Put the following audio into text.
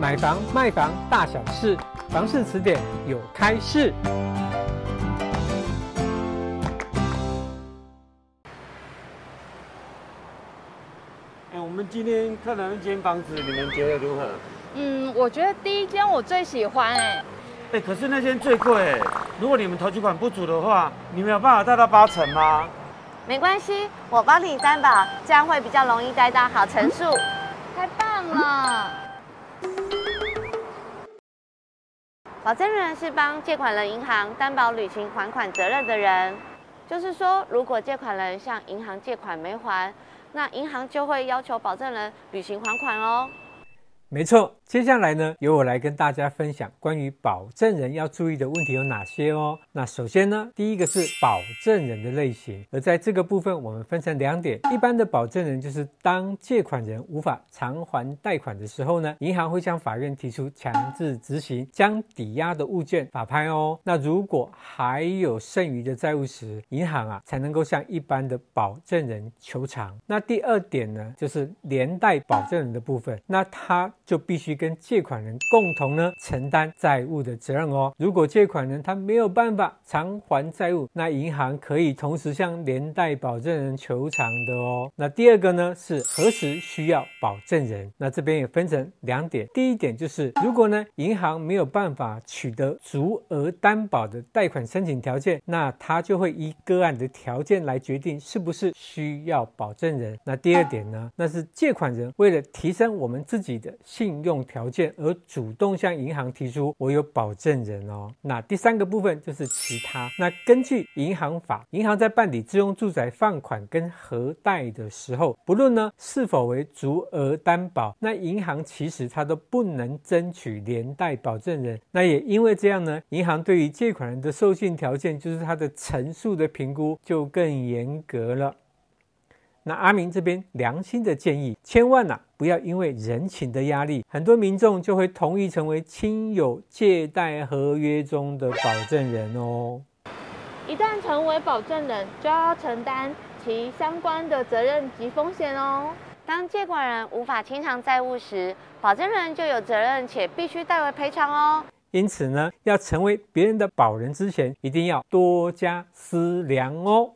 买房卖房大小事，房事词典有开市。哎，我们今天看的那间房子，你们觉得如何？嗯，我觉得第一间我最喜欢哎。哎，可是那间最贵哎。如果你们投期款不足的话，你们有办法贷到八成吗？没关系，我帮你担保，这样会比较容易贷到好成数。太棒了！保证人是帮借款人银行担保履行还款责任的人，就是说，如果借款人向银行借款没还，那银行就会要求保证人履行还款哦。没错，接下来呢，由我来跟大家分享关于保证人要注意的问题有哪些哦。那首先呢，第一个是保证人的类型，而在这个部分，我们分成两点。一般的保证人就是当借款人无法偿还贷款的时候呢，银行会向法院提出强制执行，将抵押的物件法拍哦。那如果还有剩余的债务时，银行啊才能够向一般的保证人求偿。那第二点呢，就是连带保证人的部分，那他。就必须跟借款人共同呢承担债务的责任哦。如果借款人他没有办法偿还债务，那银行可以同时向连带保证人求偿的哦。那第二个呢是何时需要保证人？那这边也分成两点。第一点就是如果呢银行没有办法取得足额担保的贷款申请条件，那他就会依个案的条件来决定是不是需要保证人。那第二点呢，那是借款人为了提升我们自己的。信用条件而主动向银行提出我有保证人哦。那第三个部分就是其他。那根据银行法，银行在办理自用住宅放款跟核贷的时候，不论呢是否为足额担保，那银行其实它都不能争取连带保证人。那也因为这样呢，银行对于借款人的授信条件，就是它的陈述的评估就更严格了。那阿明这边良心的建议，千万呐、啊、不要因为人情的压力，很多民众就会同意成为亲友借贷合约中的保证人哦。一旦成为保证人，就要承担其相关的责任及风险哦。当借款人无法清偿债务时，保证人就有责任且必须代为赔偿哦。因此呢，要成为别人的保人之前，一定要多加思量哦。